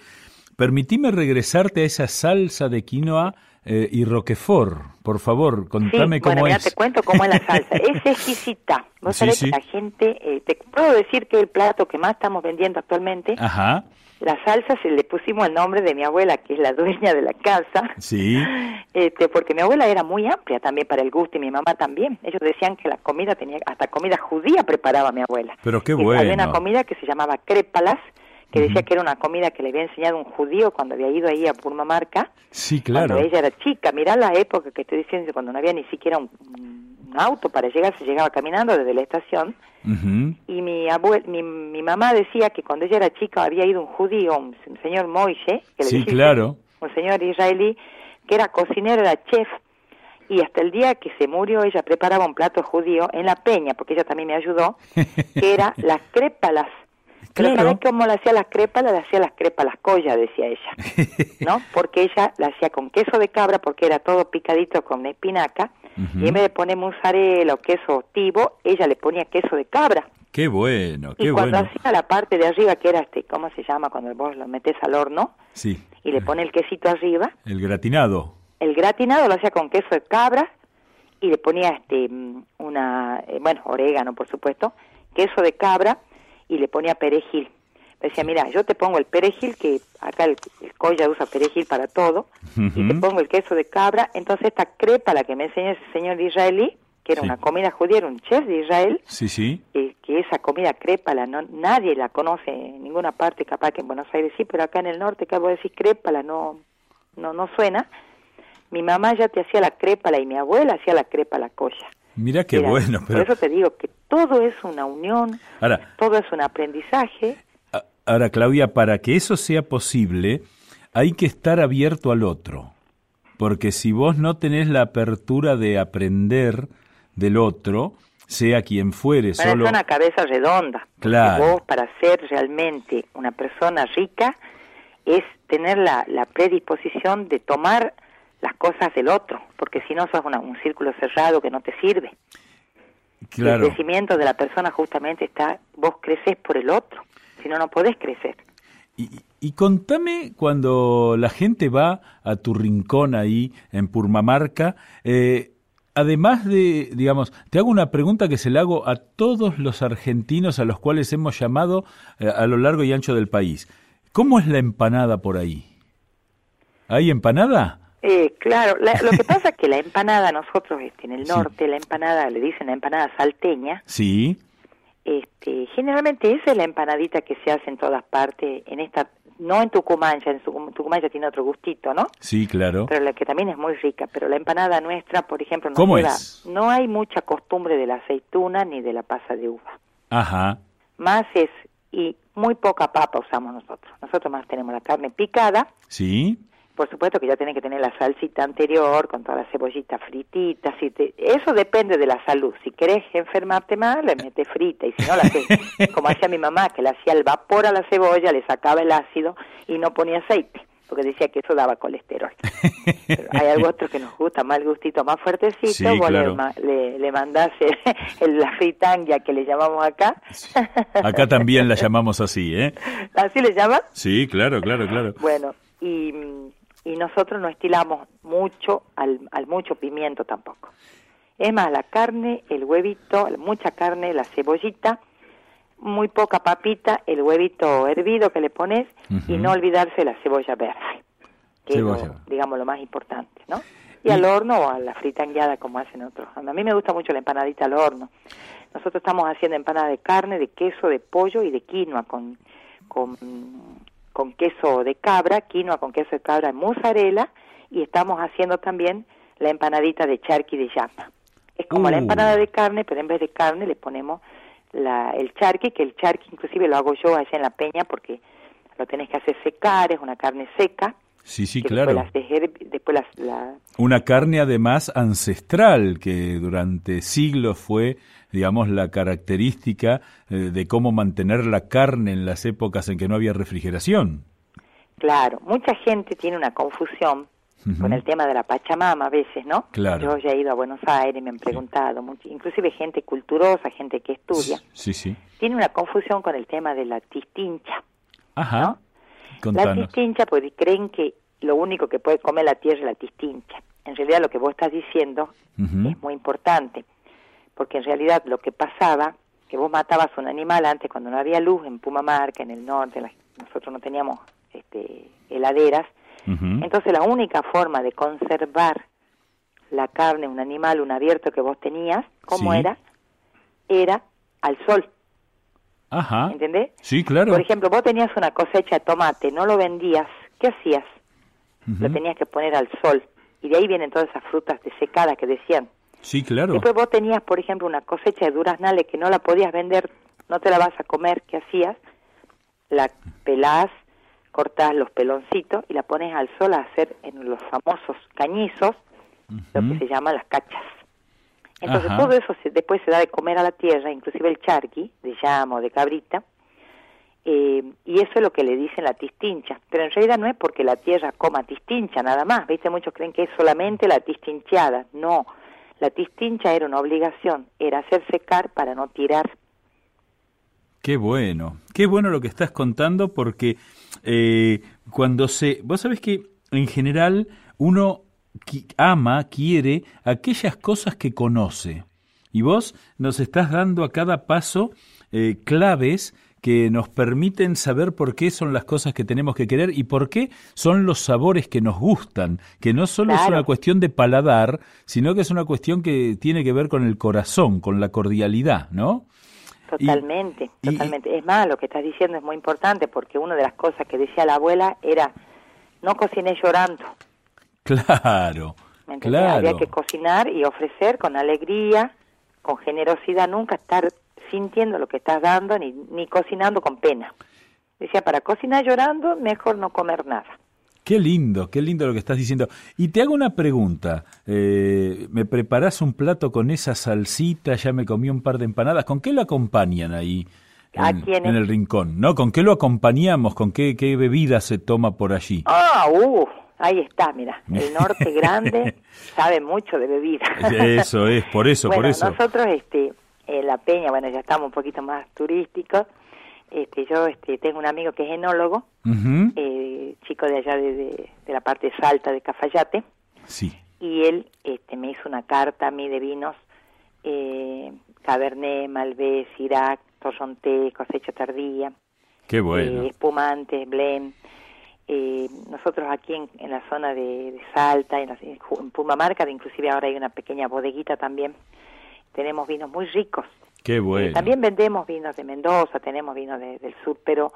Permitime regresarte a esa salsa de quinoa eh, y roquefort, por favor, contame cómo bueno, es. te cuento cómo es la salsa. es exquisita. Vos sabés que la gente, eh, te puedo decir que el plato que más estamos vendiendo actualmente, Ajá. La salsa se le pusimos el nombre de mi abuela, que es la dueña de la casa. Sí. Este, porque mi abuela era muy amplia también para el gusto y mi mamá también. Ellos decían que la comida tenía, hasta comida judía preparaba mi abuela. Pero qué bueno. Había una comida que se llamaba crépalas, que decía que era una comida que le había enseñado un judío cuando había ido ahí a Purmamarca. Sí, claro. Cuando ella era chica, mirá la época que estoy diciendo, cuando no había ni siquiera un, un auto para llegar, se llegaba caminando desde la estación. Y mi, abue mi, mi mamá decía que cuando ella era chica había ido un judío, un, señor Moishe, que le Sí, decía, claro. un señor israelí, que era cocinero, era chef, y hasta el día que se murió ella preparaba un plato judío en la peña, porque ella también me ayudó, que era las crépalas. Pero Claro. ¿sabés cómo le hacía las crépalas? Le hacía las crépalas collas, decía ella, ¿no? Porque ella la hacía con queso de cabra, porque era todo picadito con espinaca, y en vez de poner mozzarella o queso tibo, ella le ponía queso de cabra. Qué bueno, qué y cuando bueno. hacía la parte de arriba, que era este, ¿cómo se llama? Cuando vos lo metes al horno Sí. y le pones el quesito arriba, El gratinado. el gratinado lo hacía con queso de cabra y le ponía este mm, una eh, bueno orégano por supuesto queso de cabra y le ponía perejil Me decía mira yo te pongo el perejil que acá el, el colla usa perejil para todo y te pongo el queso de cabra entonces esta crepa la que me enseñó ese señor israelí que era Sí. una comida judía era un chef de Israel Sí, sí. eh, que esa comida crépala, no, nadie la conoce en ninguna parte, capaz que en Buenos Aires sí, pero acá en el norte, que vos decís crépala, no, no, no suena. Mi mamá ya te hacía la crépala y mi abuela hacía la crépala colla. Mira qué bueno, pero Por eso te digo que todo es una unión, ahora, todo es un aprendizaje. ahora Claudia, para que eso sea posible, hay que estar abierto al otro. Porque si vos no tenés la apertura de aprender del otro, sea quien fuere, Para solo una cabeza redonda. Claro. Vos, para ser realmente una persona rica, es tener la, la predisposición de tomar las cosas del otro, porque si no sos una- un círculo cerrado que no te sirve. claro. El crecimiento de la persona justamente está, vos creces por el otro, si no, no podés crecer. Y, y contame cuando la gente va a tu rincón ahí en Purmamarca, eh, además de, digamos, te hago una pregunta que se la hago a todos los argentinos a los cuales hemos llamado eh, a lo largo y ancho del país. ¿Cómo es la empanada por ahí? ¿Hay empanada? Eh, claro, la- lo que pasa es que la empanada, nosotros este, en el norte, la empanada, le dicen la empanada salteña, Sí, este, generalmente esa es la empanadita que se hace en todas partes, en esta, no en Tucumán, ya en Tucum- Tucumán ya tiene otro gustito, ¿no? sí, claro. Pero la que también es muy rica, pero la empanada nuestra, por ejemplo, no ¿Cómo lleva- es? no hay mucha costumbre de la aceituna ni de la pasa de uva. Ajá, Más es, y muy poca papa usamos nosotros. Nosotros más tenemos la carne picada, sí, por supuesto que ya tiene que tener la salsita anterior con todas las cebollitas frititas. Si te- eso depende de la salud. Si querés enfermarte más, le metes frita. Y si no, la haces como hacía mi mamá, que le hacía el vapor a la cebolla, le sacaba el ácido y no ponía aceite, porque decía que eso daba colesterol. Pero hay algo otro que nos gusta, más el gustito más fuertecito. Sí, vos claro. le, le, mandás el- la fritanga que le llamamos acá. acá también la llamamos así, ¿eh? ¿Así le llaman? Sí, claro, claro, claro. Bueno, y, y nosotros no estilamos mucho al, al mucho pimiento tampoco. Es más, la carne, el huevito, mucha carne, la cebollita, muy poca papita, el huevito hervido que le pones y no olvidarse la cebolla verde, que es lo, digamos lo más importante, ¿no? Y, al horno o a la fritangueada como hacen otros. A mí me gusta mucho la empanadita al horno. Nosotros estamos haciendo empanada de carne, de queso, de pollo y de quinoa con, con, con queso de cabra, quinoa con queso de cabra en mozzarella y estamos haciendo también la empanadita de charqui de llama. Es como la Uh. empanada de carne, pero en vez de carne le ponemos la, el charqui, que el charqui inclusive lo hago yo allá en la peña porque lo tenés que hacer secar, es una carne seca. Sí, sí, claro. Después, la... Una carne además ancestral que durante siglos fue, digamos, la característica eh, de cómo mantener la carne en las épocas en que no había refrigeración. Claro, mucha gente tiene una confusión con el tema de la Pachamama a veces, ¿no? Claro. Yo ya he ido a Buenos Aires, y me han preguntado, mucho, inclusive gente culturosa, gente que estudia. Sí, sí. Tiene una confusión con el tema de la tistincha. Ajá. La tistincha, pues creen que lo único que puede comer la tierra es la tistincha. En realidad lo que vos estás diciendo es muy importante, porque en realidad lo que pasaba, que vos matabas un animal antes cuando no había luz en Pumamarca, en el norte, nosotros no teníamos este, heladeras, entonces la única forma de conservar la carne, un animal, un abierto que vos tenías, ¿cómo era? Era al sol. Ajá. ¿Entendés? Sí, claro. Por ejemplo, vos tenías una cosecha de tomate, no lo vendías, ¿qué hacías? Lo tenías que poner al sol. Y de ahí vienen todas esas frutas desecadas que decían. Sí, claro. Después vos tenías, por ejemplo, una cosecha de duraznales que no la podías vender, no te la vas a comer, ¿qué hacías? La pelás, cortás los peloncitos y la pones al sol a hacer en los famosos cañizos, lo que se llama las cachas. Entonces todo eso después se da de comer a la tierra, inclusive el charqui, de llamo, de cabrita, eh, y eso es lo que le dicen la tistincha. Pero en realidad no es porque la tierra coma tistincha nada más, ¿viste? Muchos creen que es solamente la tistinchada. No, la tistincha era una obligación, era hacer secar para no tirar. Qué bueno, qué bueno lo que estás contando porque eh, cuando se... Vos sabés que en general uno ama, quiere aquellas cosas que conoce. Y vos nos estás dando a cada paso eh, claves que nos permiten saber por qué son las cosas que tenemos que querer y por qué son los sabores que nos gustan, que no solo es una cuestión de paladar, sino que es una cuestión que tiene que ver con el corazón, con la cordialidad, ¿no? Totalmente, totalmente. es más, lo que estás diciendo es muy importante porque una de las cosas que decía la abuela era, no cociné llorando. Claro, claro. Había que cocinar y ofrecer con alegría, con generosidad, nunca estar sintiendo lo que estás dando ni, ni cocinando con pena. Decía, para cocinar llorando, mejor no comer nada. Qué lindo, qué lindo lo que estás diciendo. Y te hago una pregunta. Eh, ¿Me preparás un plato con esa salsita? Ya me comí un par de empanadas. ¿Con qué lo acompañan ahí en, en el rincón? ¿No? ¿Con qué lo acompañamos? ¿Con qué, qué bebida se toma por allí? Ah, uh, ahí está, mira. El norte grande sabe mucho de bebida. Eso es, por eso, por eso. Nosotros, este, en La Peña, bueno, ya estamos un poquito más turísticos este, yo este, tengo un amigo que es enólogo, eh, chico de allá de, de, la parte de Salta, de Cafayate. Sí. Y él este, me hizo una carta a mí de vinos, eh, Cabernet, Malbec, Syrah, Torronté, cosecha tardía. Qué bueno. Eh, espumantes, blend. Eh, nosotros aquí en, en la zona de, de Salta, en, la, en Pumamarca, inclusive ahora hay una pequeña bodeguita también, tenemos vinos muy ricos Qué eh, bueno. también vendemos vinos de Mendoza, tenemos vinos del sur, pero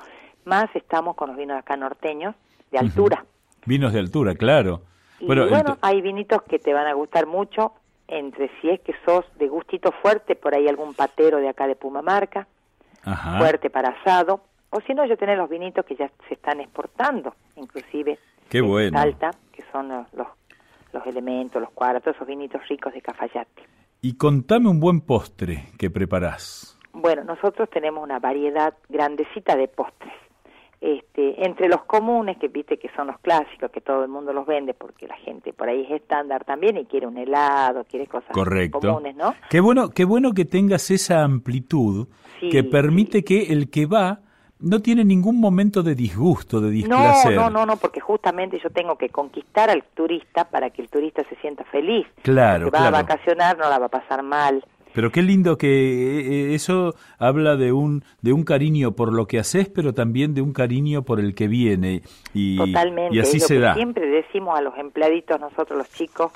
más estamos con los vinos acá norteños, de altura. Vinos de altura, claro. Y bueno, hay vinitos que te van a gustar mucho, entre si es que sos de gustito fuerte, por ahí algún patero de acá de Pumamarca, fuerte para asado, o si no, yo tenés los vinitos que ya se están exportando, inclusive Qué bueno. Salta, que son los, los, los elementos, los cuadros, esos vinitos ricos de Cafayate. Y contame un buen postre que preparás. Bueno, nosotros tenemos una variedad grandecita de postres. Este, entre los comunes, que viste que son los clásicos, que todo el mundo los vende porque la gente por ahí es estándar también y quiere un helado, quiere cosas Correcto. comunes, ¿no? Qué bueno, qué bueno que tengas esa amplitud que permite que el que va no tiene ningún momento de disgusto, de displacer. No, no, no, no, porque justamente yo tengo que conquistar al turista para que el turista se sienta feliz. Claro, va a vacacionar, no la va a pasar mal. Pero qué lindo que eh, eh, eso habla de un de un cariño por lo que haces, pero también de un cariño por el que viene y, Totalmente, y así es se que da. Siempre decimos a los empleaditos nosotros los chicos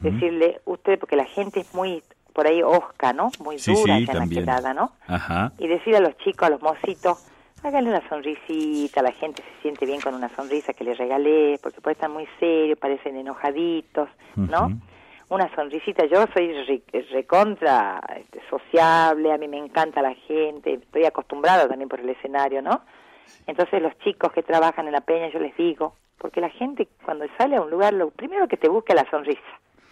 decirle usted porque la gente es muy por ahí osca, ¿no? Muy Sí, dura sí, en la quebrada, ¿no? Ajá. Y decirle a los chicos, a los mocitos, háganle una sonrisita, la gente se siente bien con una sonrisa que les regalé, porque puede estar muy serio, parecen enojaditos, ¿no? Una sonrisita, yo soy re- recontra este, sociable, a mí me encanta la gente, estoy acostumbrada también por el escenario, ¿no? Entonces los chicos que trabajan en la peña, yo les digo, porque la gente cuando sale a un lugar, lo primero que te busca es la sonrisa,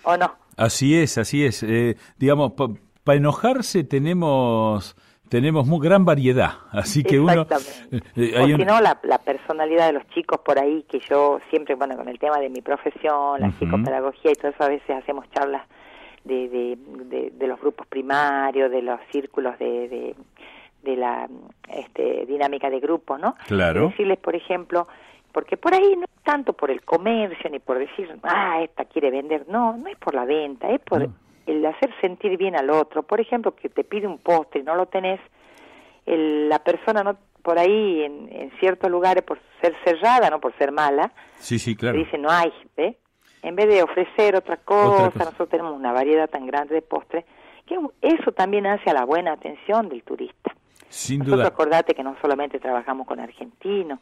¿o no? Así es, así es. Eh, digamos, para enojarse tenemos tenemos muy gran variedad, así que uno... Eh, eh, hay no, la, personalidad de los chicos por ahí, que yo siempre, bueno, con el tema de mi profesión, la psicopedagogía y todo eso, a veces hacemos charlas de, de, de, los grupos primarios, de los círculos de, de, la este, dinámica de grupo, ¿no? Claro. decirles, por ejemplo, porque por ahí no es tanto por el comercio ni por decir, ah, esta quiere vender, no, no es por la venta, es por el hacer sentir bien al otro. Por ejemplo, que te pide un postre y no lo tenés, el, la persona no por ahí en, en, ciertos lugares por ser cerrada, no por ser mala, sí, sí, claro. dice no hay, ¿ve? En vez de ofrecer otra cosa, nosotros tenemos una variedad tan grande de postres que eso también hace a la buena atención del turista. Sin nosotros duda. acordate que no solamente trabajamos con argentinos,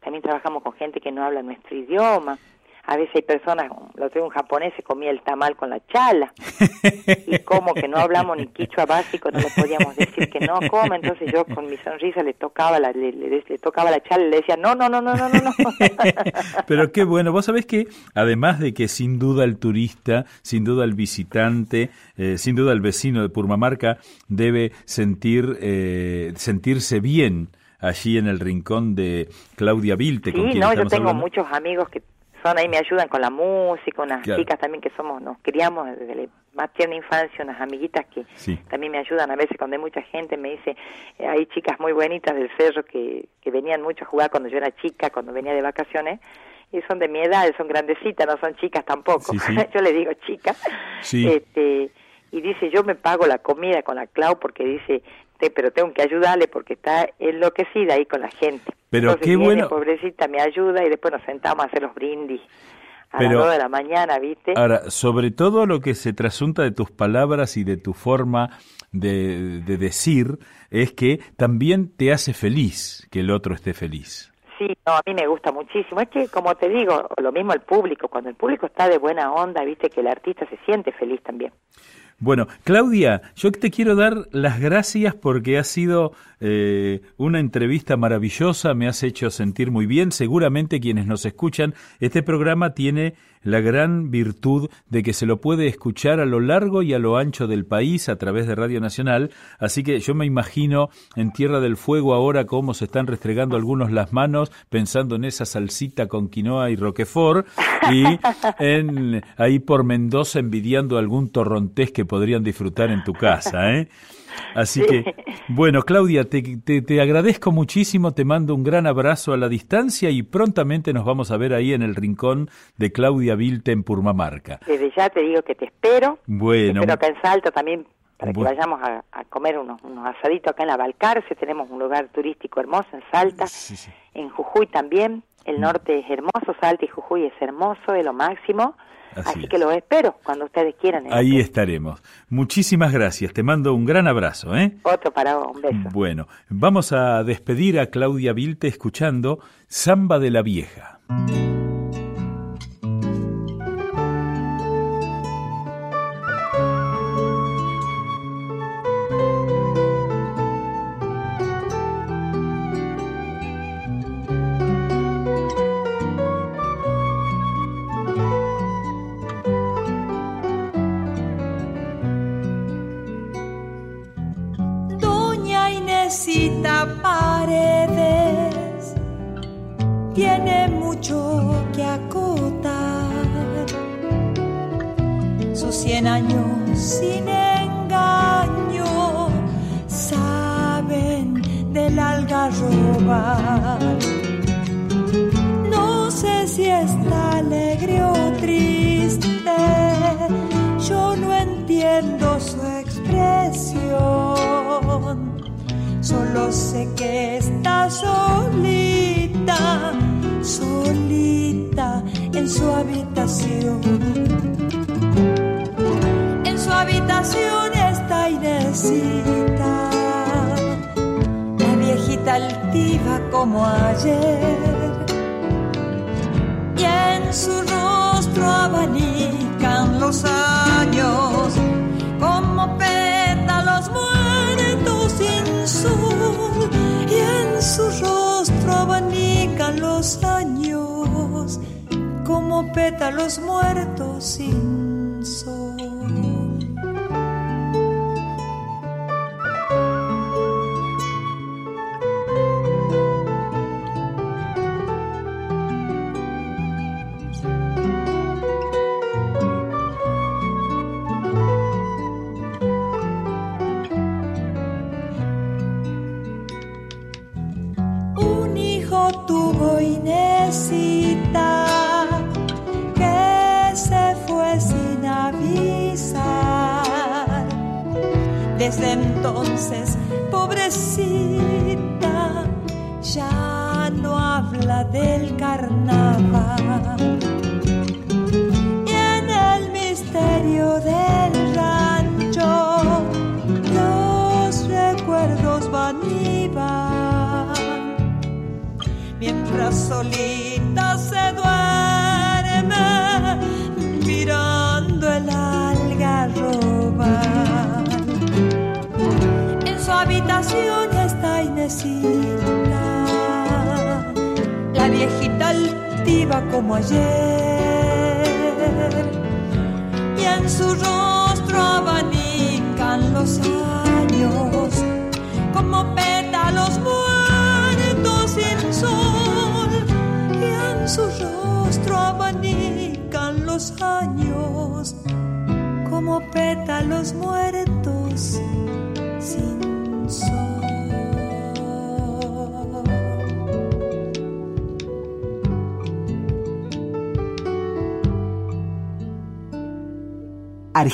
también trabajamos con gente que no habla nuestro idioma a veces hay personas, lo tengo un japonés, se comía el tamal con la chala, y como que no hablamos ni quichua básico, no le podíamos decir que no come, entonces yo con mi sonrisa le tocaba la, le, le, tocaba la chala y le decía, no, no, no, no, no, no. Pero qué bueno, vos sabés que además de que sin duda el turista, sin duda el visitante, eh, sin duda el vecino de Purmamarca debe sentir, eh, sentirse bien allí en el rincón de Claudia Vilte. Sí, no, yo tengo muchos amigos que ahí me ayudan con la música, unas chicas también que somos, nos criamos desde la más tierna infancia, unas amiguitas que también me ayudan. A veces cuando hay mucha gente, me dice, eh, hay chicas muy bonitas del cerro que, que venían mucho a jugar cuando yo era chica, cuando venía de vacaciones, y son de mi edad, son grandecitas, no son chicas tampoco, yo le digo chicas, este, y dice, yo me pago la comida con la Clau porque dice, pero tengo que ayudarle porque está enloquecida ahí con la gente. Pero qué bueno. pobrecita me ayuda y después nos sentamos a hacer los brindis a las 2 de la mañana, ¿viste? Ahora, sobre todo lo que se trasunta de tus palabras y de tu forma de, de decir es que también te hace feliz que el otro esté feliz. Sí, no, a mí me gusta muchísimo. Es que, como te digo, lo mismo el público. Cuando el público está de buena onda, viste que el artista se siente feliz también. Bueno, Claudia, yo te quiero dar las gracias porque ha sido eh, una entrevista maravillosa, me has hecho sentir muy bien. Seguramente quienes nos escuchan, este programa tiene la gran virtud de que se lo puede escuchar a lo largo y a lo ancho del país a través de Radio Nacional, así que yo me imagino en Tierra del Fuego ahora cómo se están restregando algunos las manos pensando en esa salsita con quinoa y roquefort y en, ahí por Mendoza envidiando algún torrontés que podrían disfrutar en tu casa, ¿eh? Así que, bueno, Claudia, te, te, agradezco muchísimo, te mando un gran abrazo a la distancia y prontamente nos vamos a ver ahí en el rincón de Claudia Vilte en Purmamarca. Desde ya te digo que te espero. Bueno. Espero acá en Salta también para que vayamos a, comer unos, unos, asaditos acá en la Balcarce, tenemos un lugar turístico hermoso en Salta, en Jujuy también, el mm. norte es hermoso, Salta y Jujuy es hermoso, es lo máximo. Así, que lo espero cuando ustedes quieran. Ahí estaremos. Muchísimas gracias. Te mando un gran abrazo. ¿eh? Otro para vos, un beso. Bueno, vamos a despedir a Claudia Vilte escuchando Samba de la Vieja.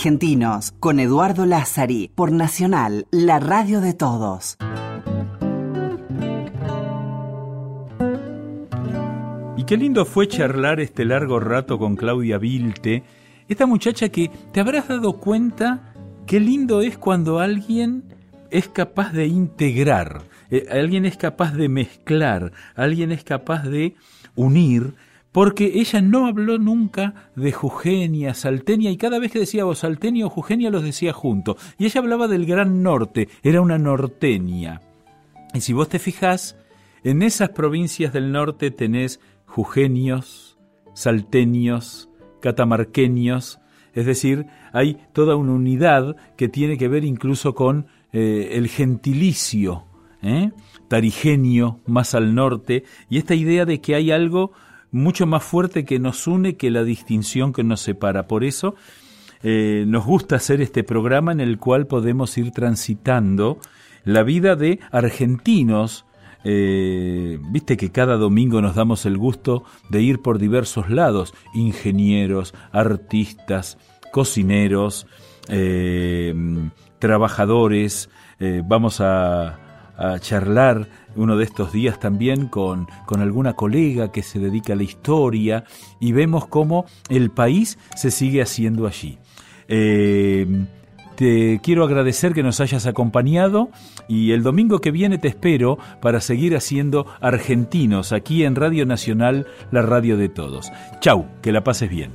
Argentinos, con Eduardo Lázari, por Nacional, la radio de todos. Y qué lindo fue charlar este largo rato con Claudia Vilte, esta muchacha que te habrás dado cuenta qué lindo es cuando alguien es capaz de integrar, eh, alguien es capaz de mezclar, alguien es capaz de unir porque ella no habló nunca de Jugenia, Saltenia, y cada vez que decía vos Saltenia o Jugenia los decía junto. Y ella hablaba del Gran Norte, era una norteña. Y si vos te fijás, en esas provincias del norte tenés Jugenios, Saltenios, Catamarqueños, es decir, hay toda una unidad que tiene que ver incluso con eh, el gentilicio, ¿eh? tarigenio más al norte, y esta idea de que hay algo mucho más fuerte que nos une que la distinción que nos separa. Por eso eh, nos gusta hacer este programa en el cual podemos ir transitando la vida de argentinos. Eh, viste que cada domingo nos damos el gusto de ir por diversos lados, ingenieros, artistas, cocineros, eh, trabajadores, vamos a, a charlar uno de estos días también con, con alguna colega que se dedica a la historia y vemos cómo el país se sigue haciendo allí. Eh, te quiero agradecer que nos hayas acompañado y el domingo que viene te espero para seguir haciendo argentinos aquí en Radio Nacional, la radio de todos. Chau, que la pases bien.